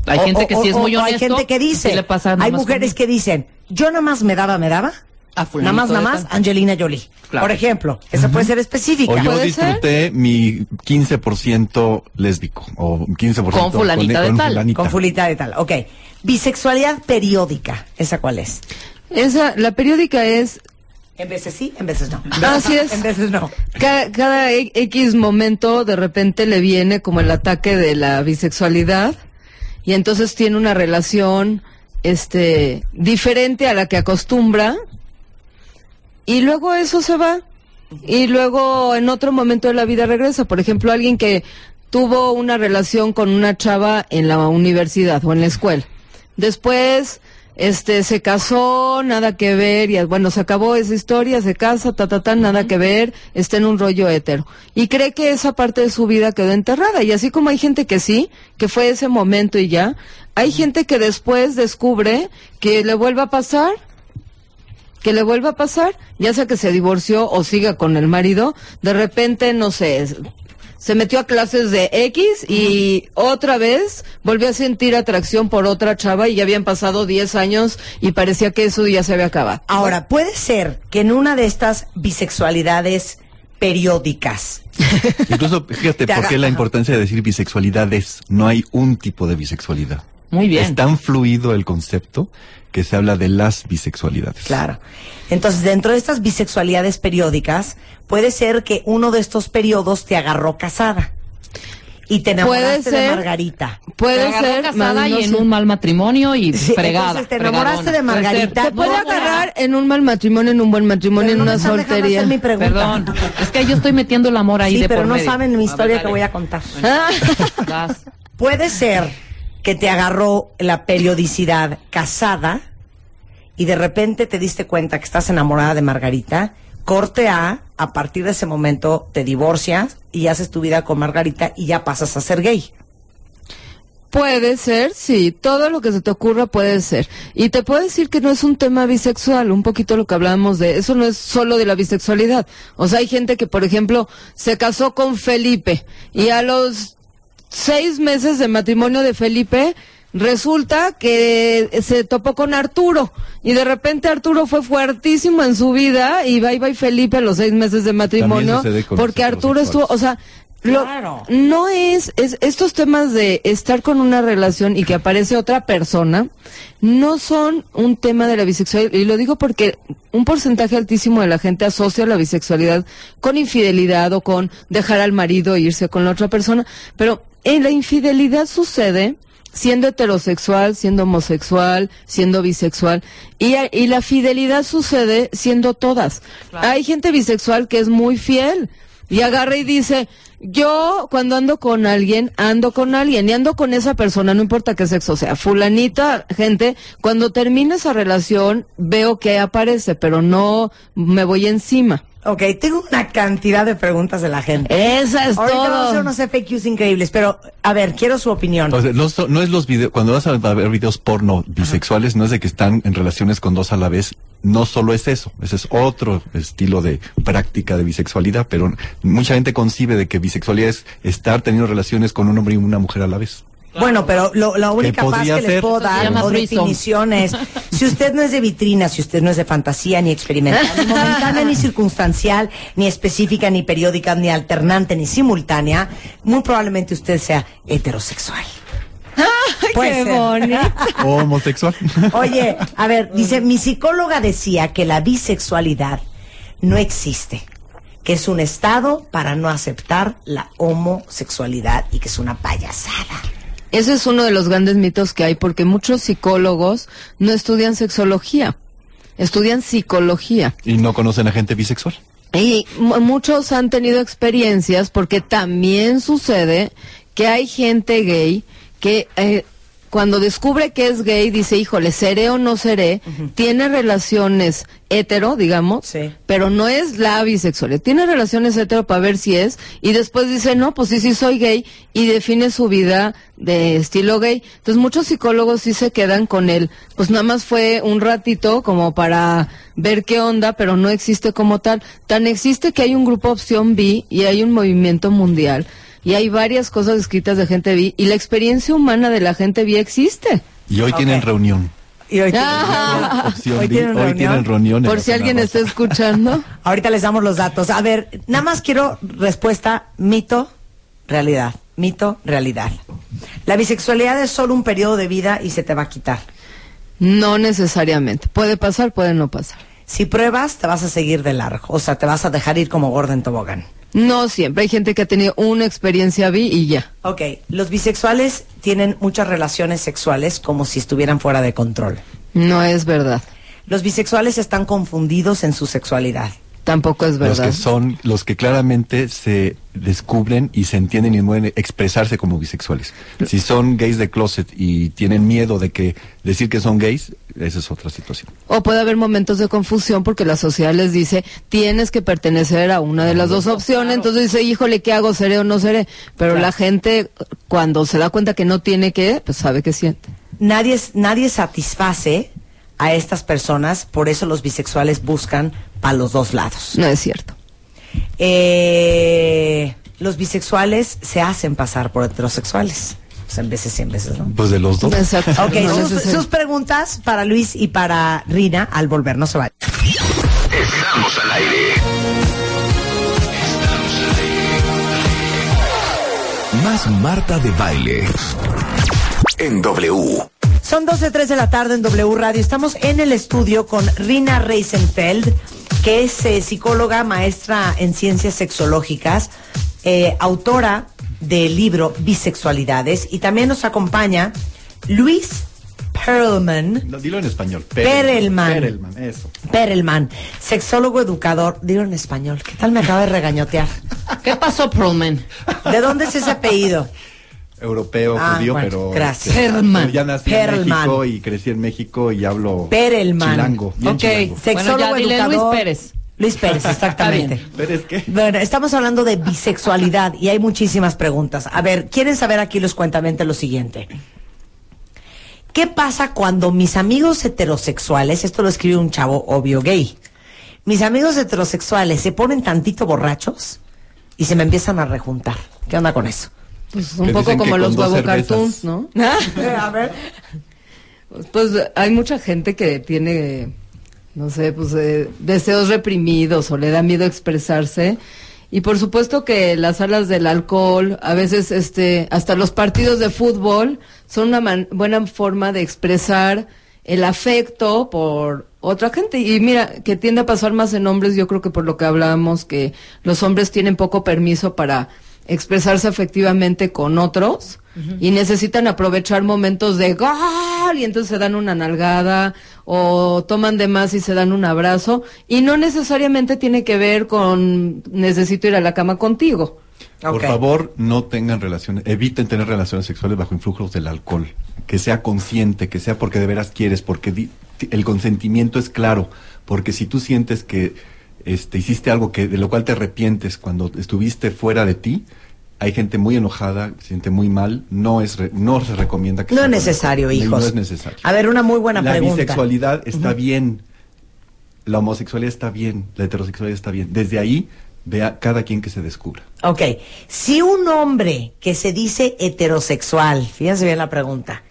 Hay O- gente o- que sí es muy o honesto. Hay gente que dice, le pasa hay mujeres conmigo. que dicen, yo nada más me daba, me daba. A Nada más, nada más. Angelina Jolie. Claro. Por ejemplo, esa puede ser específica. O yo ¿Puede ser? disfruté mi 15% lésbico o 15% Con fulanita de tal. fulanita. Con fulita de tal. Ok. Bisexualidad periódica. ¿Esa cuál es? Esa, la periódica es En veces sí, en veces no. Así es. En veces no. Cada, cada e- X momento de repente le viene como el ataque de la bisexualidad y entonces tiene una relación este diferente a la que acostumbra y luego eso se va y luego en otro momento de la vida regresa. Por ejemplo, alguien que tuvo una relación con una chava en la universidad o en la escuela. Después, este, se casó, nada que ver, y bueno, se acabó esa historia, se casa, ta, ta, ta, nada que ver, está en un rollo hetero. Y cree que esa parte de su vida quedó enterrada. Y así como hay gente que sí, que fue ese momento y ya, hay gente que después descubre que le vuelva a pasar, que le vuelva a pasar, ya sea que se divorció o siga con el marido, de repente, no sé, se metió a clases de X y otra vez volvió a sentir atracción por otra chava y ya habían pasado 10 años y parecía que eso ya se había acabado. Ahora, puede ser que en una de estas bisexualidades periódicas, Incluso, fíjate Te por qué la importancia de decir bisexualidad es, no hay un tipo de bisexualidad. Muy bien. Es tan fluido el concepto que se habla de las bisexualidades. claro. Entonces, dentro de estas bisexualidades periódicas, puede ser que uno de estos periodos te agarró casada y te enamoraste Puede de ser. Margarita. Puede ser casada más y en sé. un mal matrimonio y Sí, fregada. entonces te enamoraste fregadona. de Margarita. Te puede No, agarrar en un mal matrimonio, en un buen matrimonio, Pero en no una soltería. mi pregunta. Perdón, es que yo estoy metiendo el amor ahí Sí, de pero por no medio. saben mi historia ver, que voy a contar. Ah. Puede ser que te agarró la periodicidad casada y de repente te diste cuenta que estás enamorada de Margarita. Corte A, a partir de ese momento te divorcias y haces tu vida con Margarita y ya pasas a ser gay. Puede ser, sí, todo lo que se te ocurra puede ser. Y te puedo decir que no es un tema bisexual, un poquito lo que hablábamos de, eso no es solo de la bisexualidad. O sea, hay gente que, por ejemplo, se casó con Felipe y a los seis meses de matrimonio de Felipe, resulta que se topó con Arturo. Y de repente Arturo fue fuertísimo en su vida y bye bye Felipe a los seis meses de matrimonio porque Arturo estuvo, o sea, lo- Claro. no es, es estos temas de estar con una relación y que aparece otra persona no son un tema de la bisexualidad. Y lo digo porque un porcentaje altísimo de la gente asocia la bisexualidad con infidelidad o con dejar al marido e irse con la otra persona, pero en la infidelidad sucede siendo heterosexual, siendo homosexual, siendo bisexual y, y la fidelidad sucede siendo todas. Hay gente bisexual que es muy fiel y agarra y dice, yo cuando ando con alguien, ando con alguien y ando con esa persona, no importa qué sexo sea, fulanita, gente, cuando termina esa relación veo que aparece, pero no me voy encima. Ok, tengo una cantidad de preguntas de la gente. Esa es Ahorita vamos a hacer todo. unos FAQs increíbles, pero a ver, quiero su opinión. O sea, no es los videos, cuando vas a ver videos porno bisexuales, no es de que están en relaciones con dos a la vez, no solo es eso, ese es otro estilo de práctica de bisexualidad, pero mucha gente concibe de que bisexualidad es estar teniendo relaciones con un hombre y una mujer a la vez. Bueno, pero lo, la única paz que les ser? puedo dar o definición es, si usted no es de vitrina, si usted no es de fantasía, ni experimental, ni momentánea, ni circunstancial, ni específica, ni periódica, ni alternante, ni simultánea, muy probablemente usted sea heterosexual. Puede Qué bonito. O homosexual. Oye, a ver, dice, mi psicóloga decía que la bisexualidad no existe, que es un estado para no aceptar la homosexualidad y que es una payasada. Ese es uno de los grandes mitos que hay porque muchos psicólogos no estudian sexología, estudian psicología. y no conocen a gente bisexual. Y mu- muchos han tenido experiencias porque también sucede que hay gente gay que eh, cuando descubre que es gay dice, híjole, seré o no seré, tiene relaciones hetero, digamos, Sí. pero no es la bisexualidad. Tiene relaciones hetero para ver si es y después dice, no, pues sí, sí soy gay y define su vida de estilo gay. Entonces muchos psicólogos sí se quedan con él, pues nada más fue un ratito como para ver qué onda, pero no existe como tal. Tan existe que hay un grupo opción B y hay un movimiento mundial y hay varias cosas escritas de gente bi y la experiencia humana de la gente bi existe. Y hoy tienen reunión. Y hoy Ah. Opción Hoy tienen hoy reunión. tienen Por si alguien está escuchando. Ahorita les damos los datos. A ver, nada más quiero respuesta mito, realidad. Mito, realidad. La bisexualidad es solo un periodo de vida y se te va a quitar. No necesariamente. Puede pasar, puede no pasar. Si pruebas, te vas a seguir de largo. O sea, te vas a dejar ir como gordo en tobogán. No siempre. Hay gente que ha tenido una experiencia bi y ya. Ok, los bisexuales tienen muchas relaciones sexuales como si estuvieran fuera de control. No es verdad. Los bisexuales están confundidos en su sexualidad. Tampoco es Los verdad. que son, los que claramente se descubren y se entienden y pueden expresarse como bisexuales. Si son gays de closet y tienen miedo de que decir que son gays, esa es otra situación. O puede haber momentos de confusión porque la sociedad les dice, tienes que pertenecer a una de las dos opciones, entonces dice, híjole, ¿qué hago? ¿Seré o no seré? Pero la gente, cuando se da cuenta que no tiene que, pues sabe que siente. Nadie, nadie satisface a estas personas, por eso los bisexuales buscan para los dos lados. No es cierto. Eh, los bisexuales se hacen pasar por heterosexuales. Pues en veces sí, en veces no. Pues de los dos. Exacto. Ok, No sus, sus preguntas para Luis y para Rina al volver, no se vayan. Estamos al aire. Más Marta de baile. En W. Son 12.03 de la tarde en W Radio. Estamos en el estudio con Rina Reisenfeld, que es eh, psicóloga, maestra en ciencias sexológicas, eh, autora del libro Bisexualidades. Y también nos acompaña Luis Perlman. No, dilo en español. Perelman. Perelman, eso. Perelman, sexólogo educador, dilo en español. ¿Qué tal me acaba de regañotear? ¿Qué pasó, Perlman? ¿De dónde es ese apellido? Europeo, Ah, judío, bueno, pero... gracias. este, Perlman. pero Ya nací Perlman. en México y crecí en México y hablo... Perelman. Chilango. bien Ok. chilango. Sexólogo Bueno, educador. Luis Pérez. Luis Pérez, exactamente. Está ¿Pero es qué? Bueno, estamos hablando de bisexualidad y hay muchísimas preguntas. A ver, ¿quieren saber aquí los cuentamente lo siguiente? ¿Qué pasa cuando mis amigos heterosexuales, esto lo escribe un chavo obvio gay, mis amigos heterosexuales se ponen tantito borrachos y se me empiezan a rejuntar? ¿Qué onda con eso? Pues un poco como los huevo cartoons, ¿no? a ver. Pues hay mucha gente que tiene, no sé, pues eh, deseos reprimidos o le da miedo expresarse. Y por supuesto que las salas del alcohol, a veces este, hasta los partidos de fútbol son una man- buena forma de expresar el afecto por otra gente. Y mira, que tiende a pasar más en hombres, yo creo que por lo que hablábamos, que los hombres tienen poco permiso para expresarse afectivamente con otros y necesitan aprovechar momentos de gol y entonces se dan una nalgada o toman de más y se dan un abrazo y no necesariamente tiene que ver con necesito ir a la cama contigo. Por favor, no tengan relaciones, eviten tener relaciones sexuales bajo influjos del alcohol. Que sea consciente, que sea porque de veras quieres, porque di- ti- el consentimiento es claro. Porque si tú sientes que este, hiciste algo que de lo cual te arrepientes cuando estuviste fuera de ti, hay gente muy enojada, se siente muy mal, no es re- no se recomienda que No es necesario, hijos. No es necesario. A ver, una muy buena la pregunta. bisexualidad está bien, la homosexualidad está bien, la heterosexualidad está bien. Desde ahí, vea cada quien que se descubra. Ok, si un hombre que se dice heterosexual, fíjense bien la pregunta,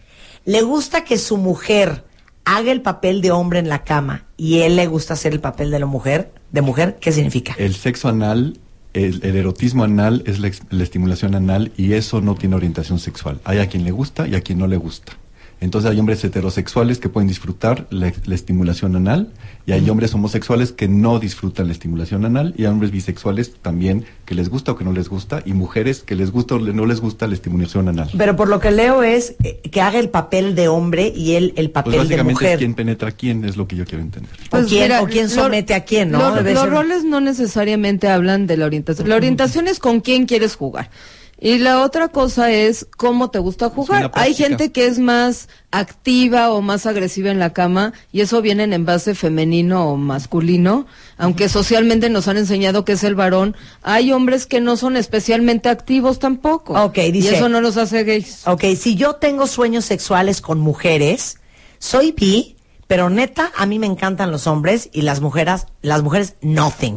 le gusta que su mujer haga el papel de hombre en la cama y él le gusta hacer el papel de la mujer, de mujer, ¿qué significa? El sexo anal, el, erotismo anal es la estimulación anal y eso no tiene orientación sexual. Hay a quien le gusta y a quien no le gusta. Entonces hay hombres heterosexuales que pueden disfrutar la, la estimulación anal y hay hombres homosexuales que no disfrutan la estimulación anal y hay hombres bisexuales también que les gusta o que no les gusta y mujeres que les gusta o no les gusta la estimulación anal. Pero por lo que leo es eh, que haga el papel de hombre y él el Pues papel de básicamente es mujer. quién penetra a quién, es lo que yo quiero entender. ¿O quién- mira, o quién lo- somete a quién, no? lo- los ser- roles no necesariamente hablan de la orientación. La orientación es con quién quieres jugar. Y la otra cosa es cómo te gusta jugar. Hay gente que es más activa o más agresiva en la cama y eso viene en envase femenino o masculino, aunque socialmente nos han enseñado que es el varón. Hay hombres que no son especialmente activos tampoco. Ok, dice- Y eso no los hace gays. Ok, si yo tengo sueños sexuales con mujeres, soy bi, pero neta, a mí me encantan los hombres y las mujeres, las mujeres, nothing.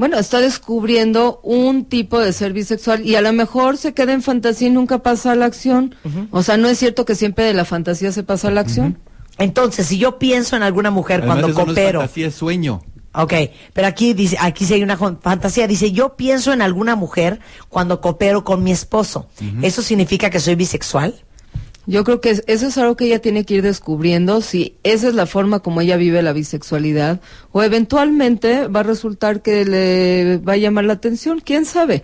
Bueno, está descubriendo un tipo de ser bisexual y a lo mejor se queda en fantasía y nunca pasa a la acción. O sea, no es cierto que siempre de la fantasía se pasa a la acción. Entonces, si yo pienso en alguna mujer Además, cuando eso no es coopero, fantasía, es sueño. ok, pero aquí dice, aquí sí hay una fantasía, dice, yo pienso en alguna mujer cuando coopero con mi esposo. ¿Eso significa que soy bisexual? Yo creo que es- eso es algo que ella tiene que ir descubriendo, si esa es la forma como ella vive la bisexualidad, o eventualmente va a resultar que le va a llamar la atención, quién sabe.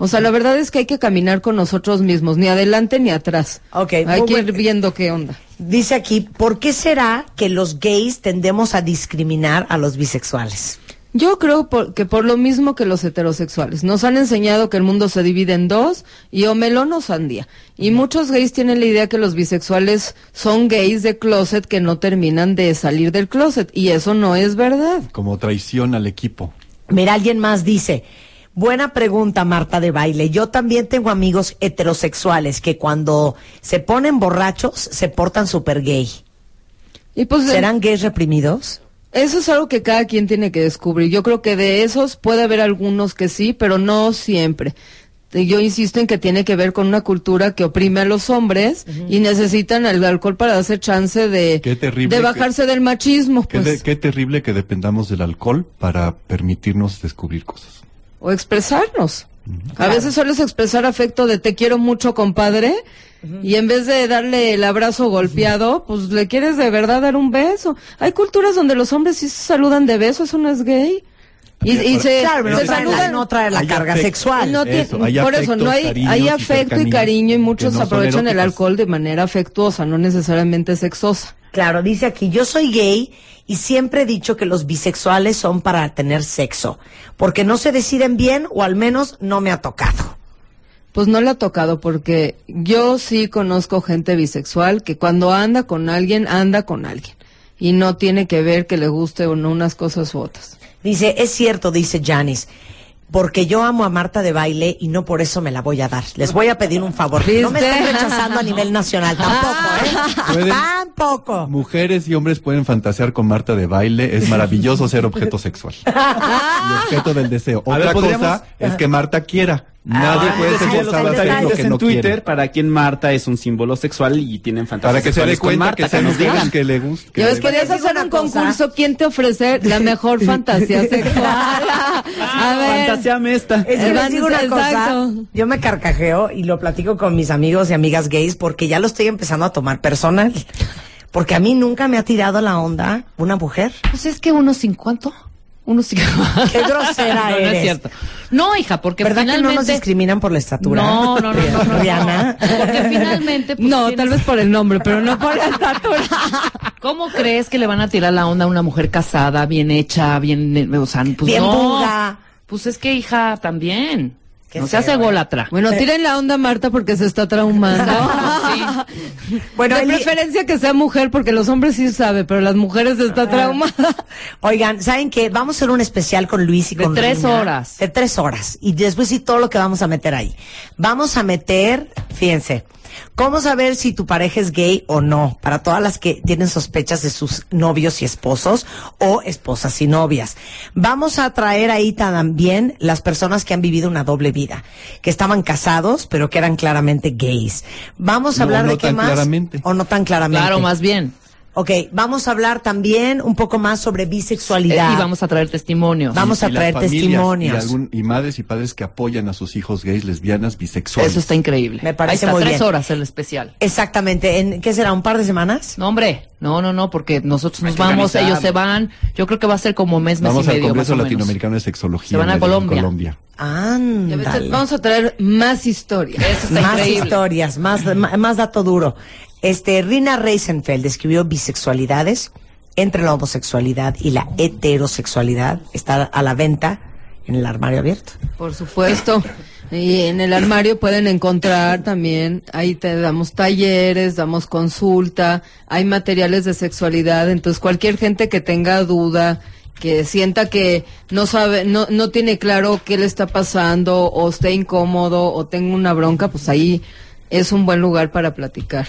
O sea, la verdad es que hay que caminar con nosotros mismos, ni adelante ni atrás. Ok, hay que ir viendo qué onda. Dice aquí, ¿por qué será que los gays tendemos a discriminar a los bisexuales? Yo creo por- que por lo mismo que los heterosexuales. Nos han enseñado que el mundo se divide en dos, y o melón o sandía. Y muchos gays tienen la idea que los bisexuales son gays de closet que no terminan de salir del closet. Y eso no es verdad. Como traición al equipo. Mira, alguien más dice, buena pregunta, Marta de baile. Yo también tengo amigos heterosexuales que cuando se ponen borrachos se portan súper gay. Y pues ¿Serán gays reprimidos? Eso es algo que cada quien tiene que descubrir. Yo creo que de esos puede haber algunos que sí, pero no siempre. Eh, Yo insisto en que tiene que ver con una cultura que oprime a los hombres y necesitan el alcohol para darse chance de, que- bajarse del machismo, Qué, pues, de- qué terrible que dependamos del alcohol para permitirnos descubrir cosas. o expresarnos. A veces solo es expresar afecto de te quiero mucho, compadre, y en vez de darle el abrazo golpeado, pues le quieres de verdad dar un beso. Hay culturas donde los hombres sí se saludan de beso, eso no es gay. Y, y se, Claro, pero se no trae la- saludan. no trae la Hay carga afecto. sexual. No tiene- Eso, hay por eso, no hay, cariños hay afecto y cariño y muchos no aprovechan el alcohol de manera afectuosa, no necesariamente sexosa. Claro, dice aquí, yo soy gay y siempre he dicho que los bisexuales son para tener sexo, porque no se deciden bien o al menos no me ha tocado. Pues no le ha tocado porque yo sí conozco gente bisexual que cuando anda con alguien, anda con alguien. Y no tiene que ver que le guste o no unas cosas u otras. Dice, es cierto, dice Janis, porque yo amo a Marta de baile y no por eso me la voy a dar. Les voy a pedir un favor. No me estén rechazando a nivel nacional, tampoco, ¿eh? Tampoco. Mujeres y hombres pueden fantasear con Marta de baile. Es maravilloso ser objeto sexual. Y objeto del deseo. Ver, Otra cosa es que Marta quiera. Nadie Ah, puede hacer lo que en no Twitter quiere. para quien Marta es un símbolo sexual y tienen fantasías Para que se dé cuenta Marta, que sean nos digan. que le gusta. Ya ves, les querías hacer un cosa. concurso, ¿quién te ofrece la mejor fantasía sexual? A ver. Fantaseame esta. Es que les digo una cosa, yo me carcajeo y lo platico con mis amigos y amigas gays porque ya lo estoy empezando a tomar personal. Porque a mí nunca me ha tirado la onda una mujer. Pues es que uno sin cuánto. Uno sin Qué grosera no, No eres. es cierto. No, hija, porque ¿Verdad que no finalmente. nos discriminan por la estatura? No, no, no, no, no, no. Rihanna. Porque finalmente. pues, No, tienes- tal vez por el nombre, pero no por la estatura. ¿Cómo crees que le van a tirar la onda a una mujer casada, bien hecha, bien, eh, o sea, pues Bien no. buga. Pues es que hija también. Qué no seas feo, ¿eh? ególatra. Bueno, tiren la onda Marta porque se está traumando. Bueno, de preferencia que sea mujer, porque los hombres sí sabe, pero las mujeres se está traumada. Oigan, ¿saben qué? Vamos a hacer un especial con Luis y De con tres Rina. horas. De tres horas. Y después sí todo lo que vamos a meter ahí. Vamos a meter, fíjense, ¿cómo saber si tu pareja es gay o no? Para todas las que tienen sospechas de sus novios y esposos o esposas y novias. Vamos a traer ahí también las personas que han vivido una doble vida, que estaban casados, pero que eran claramente gays. Vamos a No, hablar no de qué tan más. claramente. O no tan claramente. Claro, más bien. Ok, vamos a hablar también un poco más sobre Eh, bisexualidad. y vamos a traer testimonios. Vamos a Y traer testimonios. Y, algún- y madres y padres que apoyan a sus hijos gays, lesbianas, bisexuales. Eso está increíble. Me parece Ahí está, muy tres bien. horas el especial. Exactamente. ¿En qué será? ¿Un par de semanas? No, hombre, no, no, no, porque nosotros nos vamos, ellos se van. Yo creo que va a ser como mes, mes Vamos y al medio. Congreso más o menos. Latinoamericano de Sexología. Se van a Colombia. Colombia. Vamos a traer más historias. Eso está Más increíble. historias, más, más dato duro. Este, Rina Reisenfeld escribió Bisexualidades entre la homosexualidad y la heterosexualidad. Está a la venta en el armario abierto. Por supuesto. Y en el armario pueden encontrar también, ahí te damos talleres, damos consulta, hay materiales de sexualidad, entonces cualquier gente que tenga duda, que sienta que no sabe, no, no tiene claro qué le está pasando, o esté incómodo, o tenga una bronca, pues ahí es un buen lugar para platicar.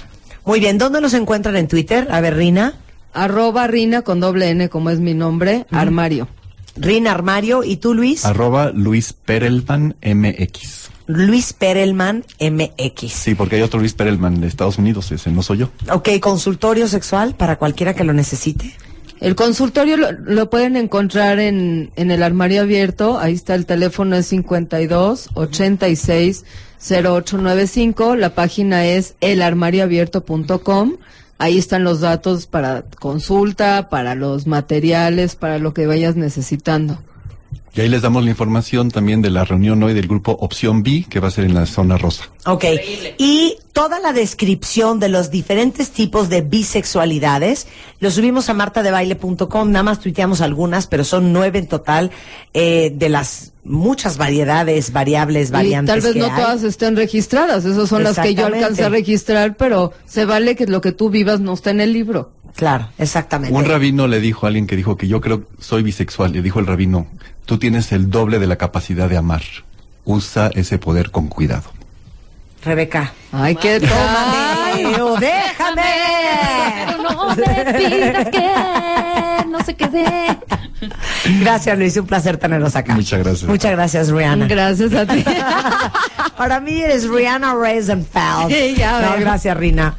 Muy bien, ¿dónde los encuentran en Twitter? A ver, Rina. Arroba Rina con doble N, como es mi nombre, armario. Rina Armario. ¿Y tú, Luis? Arroba Luis Perelman MX. Luis Perelman MX. Sí, porque hay otro Luis Perelman de Estados Unidos, ese no soy yo. Ok, consultorio sexual para cualquiera que lo necesite. El consultorio lo, lo pueden encontrar en, en el armario abierto. Ahí está el teléfono es 52 86 0895. La página es elarmarioabierto.com. Ahí están los datos para consulta, para los materiales, para lo que vayas necesitando. Y ahí les damos la información también de la reunión hoy del grupo Opción B, que va a ser en la zona rosa. Ok. Y toda la descripción de los diferentes tipos de bisexualidades lo subimos a martadebaile.com. Nada más tuiteamos algunas, pero son nueve en total eh, de las muchas variedades, variables, Y variantes. tal vez que no hay. todas estén registradas, esas son las que yo alcancé a registrar, pero se vale que lo que tú vivas no está en el libro. Claro, exactamente. Un rabino le dijo a alguien que dijo que yo creo que soy bisexual. Le dijo el rabino, tú tienes el doble de la capacidad de amar. Usa ese poder con cuidado. Rebeca. Ay, qué tal. Me pidas que no se quede. Gracias, Luis. Un placer tenerlos acá. Muchas gracias. Muchas gracias, Rihanna. Gracias a ti. Para mí eres Rihanna Rosenfeld. Sí, ya no, gracias, Rina.